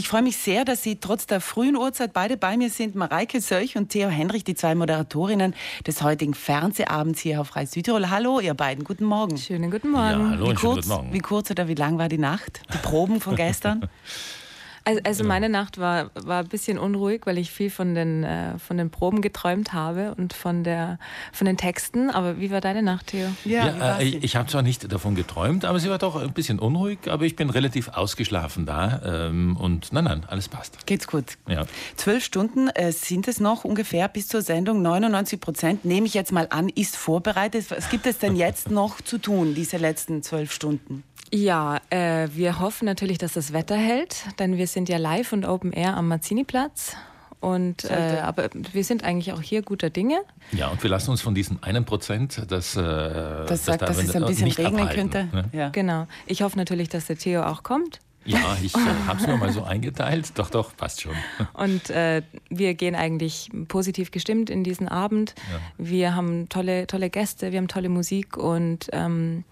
ich freue mich sehr, dass Sie trotz der frühen Uhrzeit beide bei mir sind. Mareike Söch und Theo Henrich, die zwei Moderatorinnen des heutigen Fernsehabends hier auf Reis Südtirol. Hallo, ihr beiden, guten Morgen. Schönen guten Morgen. Ja, hallo wie, und schönen kurz, guten Morgen. wie kurz oder wie lang war die Nacht? Die Proben von gestern? Also, also meine Nacht war, war ein bisschen unruhig, weil ich viel von den, äh, von den Proben geträumt habe und von, der, von den Texten. Aber wie war deine Nacht, Theo? Ja, war's äh, denn? ich habe zwar nicht davon geträumt, aber sie war doch ein bisschen unruhig, aber ich bin relativ ausgeschlafen da ähm, und nein, nein, alles passt. Geht's gut? Ja. Zwölf Stunden äh, sind es noch ungefähr bis zur Sendung. 99 Prozent, nehme ich jetzt mal an, ist vorbereitet. Was gibt es denn jetzt noch zu tun, diese letzten zwölf Stunden? Ja, äh, wir hoffen natürlich, dass das Wetter hält, denn wir sind ja live und Open Air am Mazzini-Platz. Und, äh, aber wir sind eigentlich auch hier guter Dinge. Ja, und wir lassen uns von diesen einen Prozent, das, äh, Das sagt, da dass es ein bisschen regnen abhalten, könnte. Ne? Ja. Genau. Ich hoffe natürlich, dass der Theo auch kommt. Ja, ich äh, habe es mir mal so eingeteilt. Doch, doch, passt schon. Und äh, wir gehen eigentlich positiv gestimmt in diesen Abend. Wir haben tolle, tolle Gäste, wir haben tolle Musik und ähm,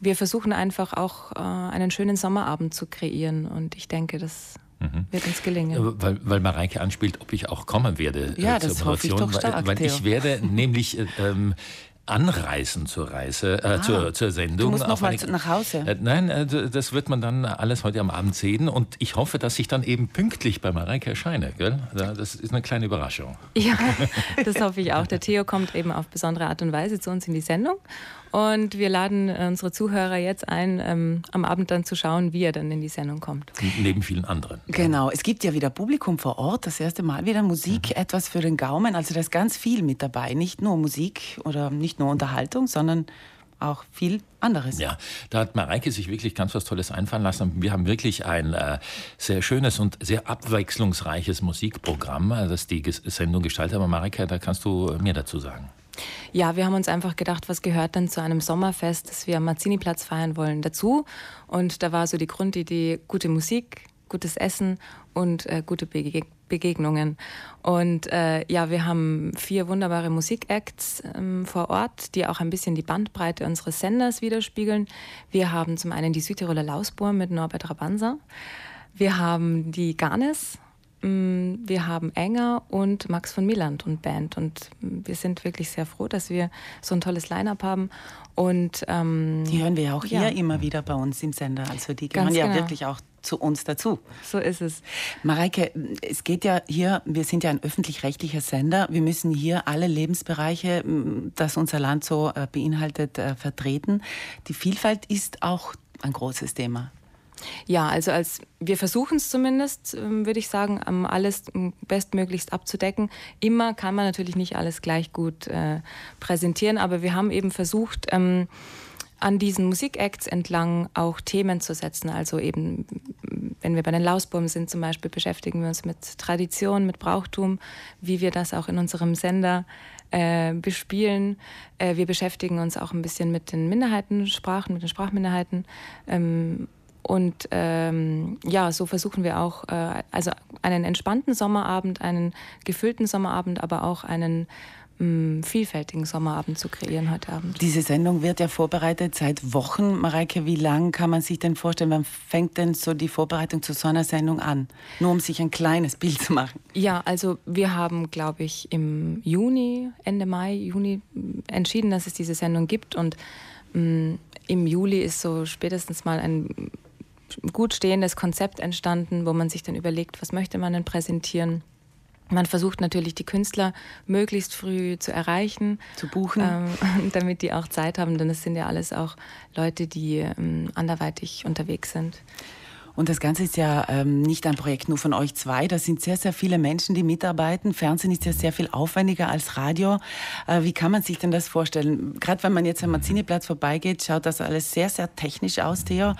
wir versuchen einfach auch äh, einen schönen Sommerabend zu kreieren. Und ich denke, das wird uns gelingen. Weil, weil Mareike anspielt, ob ich auch kommen werde Ja, äh, zur das hoffe ich Moderation. doch stark, weil, weil ich werde nämlich äh, ähm, anreisen zur Reise, äh, zur, zur Sendung. Ah. Du musst noch mal eine- nach Hause. Äh, nein, äh, das wird man dann alles heute am Abend sehen und ich hoffe, dass ich dann eben pünktlich bei Mareike erscheine. Gell? Da- Das ist eine kleine Überraschung. Ja, das hoffe ich auch. Der Theo kommt eben auf besondere Art und Weise zu uns in die Sendung. Und wir laden äh, unsere Zuhörer jetzt ein, ähm, am Abend dann zu schauen, wie er dann in die Sendung kommt. Neben vielen anderen. Genau, es gibt ja wieder Publikum vor Ort, das erste Mal wieder Musik, etwas für den Gaumen. Also da ist ganz viel mit dabei. Nicht nur Musik oder nicht nur Unterhaltung, sondern auch viel anderes. Ja, da hat Mareike sich wirklich ganz was Tolles einfallen lassen. Wir haben wirklich ein äh, sehr schönes und sehr abwechslungsreiches Musikprogramm, äh, das die Sendung gestaltet. Aber Mareike, da kannst du mehr dazu sagen. Ja, wir haben uns einfach gedacht, was gehört denn zu einem Sommerfest, das wir am Mazzini-Platz feiern wollen, dazu. Und da war so die Grundidee, gute Musik, gutes Essen und äh, gute Bege Begegnungen. Und äh, ja, wir haben vier wunderbare Musikacts ähm, vor Ort, die auch ein bisschen die Bandbreite unseres Senders widerspiegeln. Wir haben zum einen die Südtiroler Lausbohr mit Norbert Rabanza. Wir haben die Garnes Mm, Wir haben Enger und Max von Milland und Band. Und mm, wir sind wirklich sehr froh, dass wir so ein tolles Line-up haben. Und ähm, Die hören wir ja auch hier Ja. immer wieder bei uns im Sender. Also die Ganz gehören ja genau. wirklich auch zu uns dazu. so ist es. Mareike, es geht ja hier, wir sind ja ein öffentlich-rechtlicher Sender. Wir müssen hier alle Lebensbereiche, das unser Land so äh, beinhaltet, äh, vertreten. Die Vielfalt ist auch ein großes Thema. Ja, also als wir versuchen es zumindest, ähm, würde ich sagen, alles bestmöglichst abzudecken. Immer kann man natürlich nicht alles gleich gut äh, präsentieren, aber wir haben eben versucht, ähm, an diesen Musikacts entlang auch Themen zu setzen. Also eben, wenn wir bei den Lausburm sind zum Beispiel, beschäftigen wir uns mit Tradition, mit Brauchtum, wie wir das auch in unserem Sender äh, bespielen. Äh, wir beschäftigen uns auch ein bisschen mit den Minderheitensprachen, mit den Sprachminderheiten. Ähm, und ähm, ja, so versuchen wir auch, äh, also einen entspannten Sommerabend, einen gefüllten Sommerabend, aber auch einen mh, vielfältigen Sommerabend zu kreieren heute Abend. Diese Sendung wird ja vorbereitet seit Wochen. Mareike, wie lang kann man sich denn vorstellen? Wann fängt denn so die Vorbereitung zu so einer Sendung an? Nur um sich ein kleines Bild zu machen. Ja, also wir haben, glaube ich, im Juni, Ende Mai, Juni entschieden, dass es diese Sendung gibt. Und mh, im Juli ist so spätestens mal ein gut stehendes Konzept entstanden, wo man sich dann überlegt, was möchte man denn präsentieren. Man versucht natürlich, die Künstler möglichst früh zu erreichen, Zu buchen. ähm, damit die auch Zeit haben, denn es sind ja alles auch Leute, die ähm, anderweitig unterwegs sind. Und das Ganze ist ja ähm, nicht ein Projekt nur von euch zwei. Da sind sehr, sehr viele Menschen, die mitarbeiten. Fernsehen ist ja sehr viel aufwendiger als Radio. Äh, wie kann man sich denn das vorstellen? Gerade wenn man jetzt am Mazzini-Platz vorbeigeht, schaut das alles sehr, sehr technisch aus, Theo.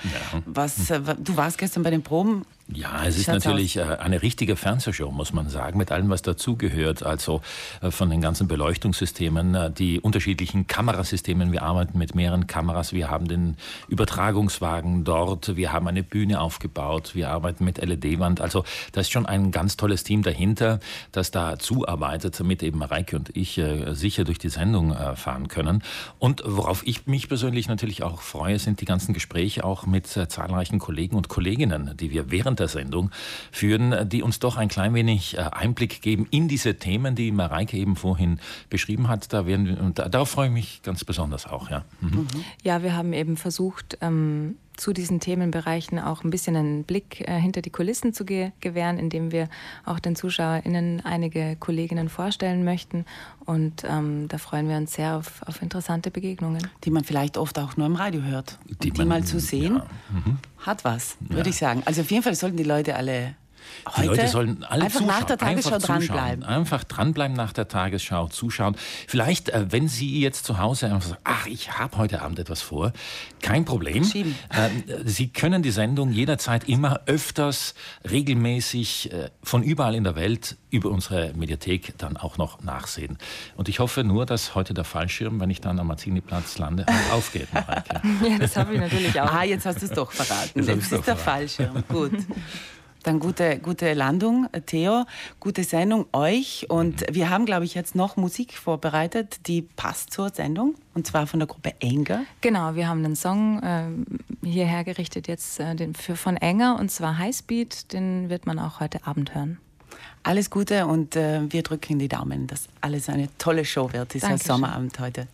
Was, äh, du warst gestern bei den Proben. Ja, es ist Schaut's natürlich äh, eine richtige Fernsehshow, muss man sagen, mit allem, was dazugehört. Also äh, von den ganzen Beleuchtungssystemen, äh, die unterschiedlichen Kamerasystemen. Wir arbeiten mit mehreren Kameras. Wir haben den Übertragungswagen dort. Wir haben eine Bühne aufgebaut. Wir arbeiten mit LED-Wand. Also da ist schon ein ganz tolles Team dahinter, das da zuarbeitet, damit eben Mareike und ich sicher durch die Sendung fahren können. Und worauf ich mich persönlich natürlich auch freue, sind die ganzen Gespräche auch mit zahlreichen Kollegen und Kolleginnen, die wir während Mittelaltersendung führen, die uns doch ein klein wenig äh, Einblick geben in diese Themen, die Mareike eben vorhin beschrieben hat. Da werden, und darauf freue ich mich ganz besonders auch. Ja, mhm. ja wir haben eben versucht, ähm, zu diesen Themenbereichen auch ein bisschen einen Blick äh, hinter die Kulissen zu ge gewähren, indem wir auch den ZuschauerInnen einige Kolleginnen vorstellen möchten. Und ähm, da freuen wir uns sehr auf, auf, interessante Begegnungen. Die man vielleicht oft auch nur im Radio hört. Die, die mal zu sehen, ja. mhm. hat was, würde ja. ich sagen. Also auf jeden Fall sollten die Leute alle Heute die Leute sollen alle einfach zuschauen. nach der Tagesschau einfach dranbleiben. Einfach dranbleiben nach der Tagesschau, zuschauen. Vielleicht, äh, wenn Sie jetzt zu Hause einfach sagen, ach, ich habe heute Abend etwas vor, kein Problem. Schieben. Äh, Sie können die Sendung jederzeit immer öfters, regelmäßig, äh, von überall in der Welt über unsere Mediathek dann auch noch nachsehen. Und ich hoffe nur, dass heute der Fallschirm, wenn ich dann am Marziniplatz lande, aufgeht. ja, das habe ich natürlich auch. Ah, jetzt hast du es doch verraten. Jetzt, jetzt ist der Fallschirm. Gut. Dann gute, gute Landung, Theo, gute Sendung euch. Und wir haben, glaube ich, jetzt noch Musik vorbereitet, die passt zur Sendung. Und zwar von der Gruppe Enger. Genau, wir haben einen Song äh, hierher gerichtet jetzt äh, den, für, von Enger und zwar Highspeed. Den wird man auch heute Abend hören. Alles Gute und äh, wir drücken die Daumen, dass alles eine tolle Show wird, dieser Dankeschön. Sommerabend heute.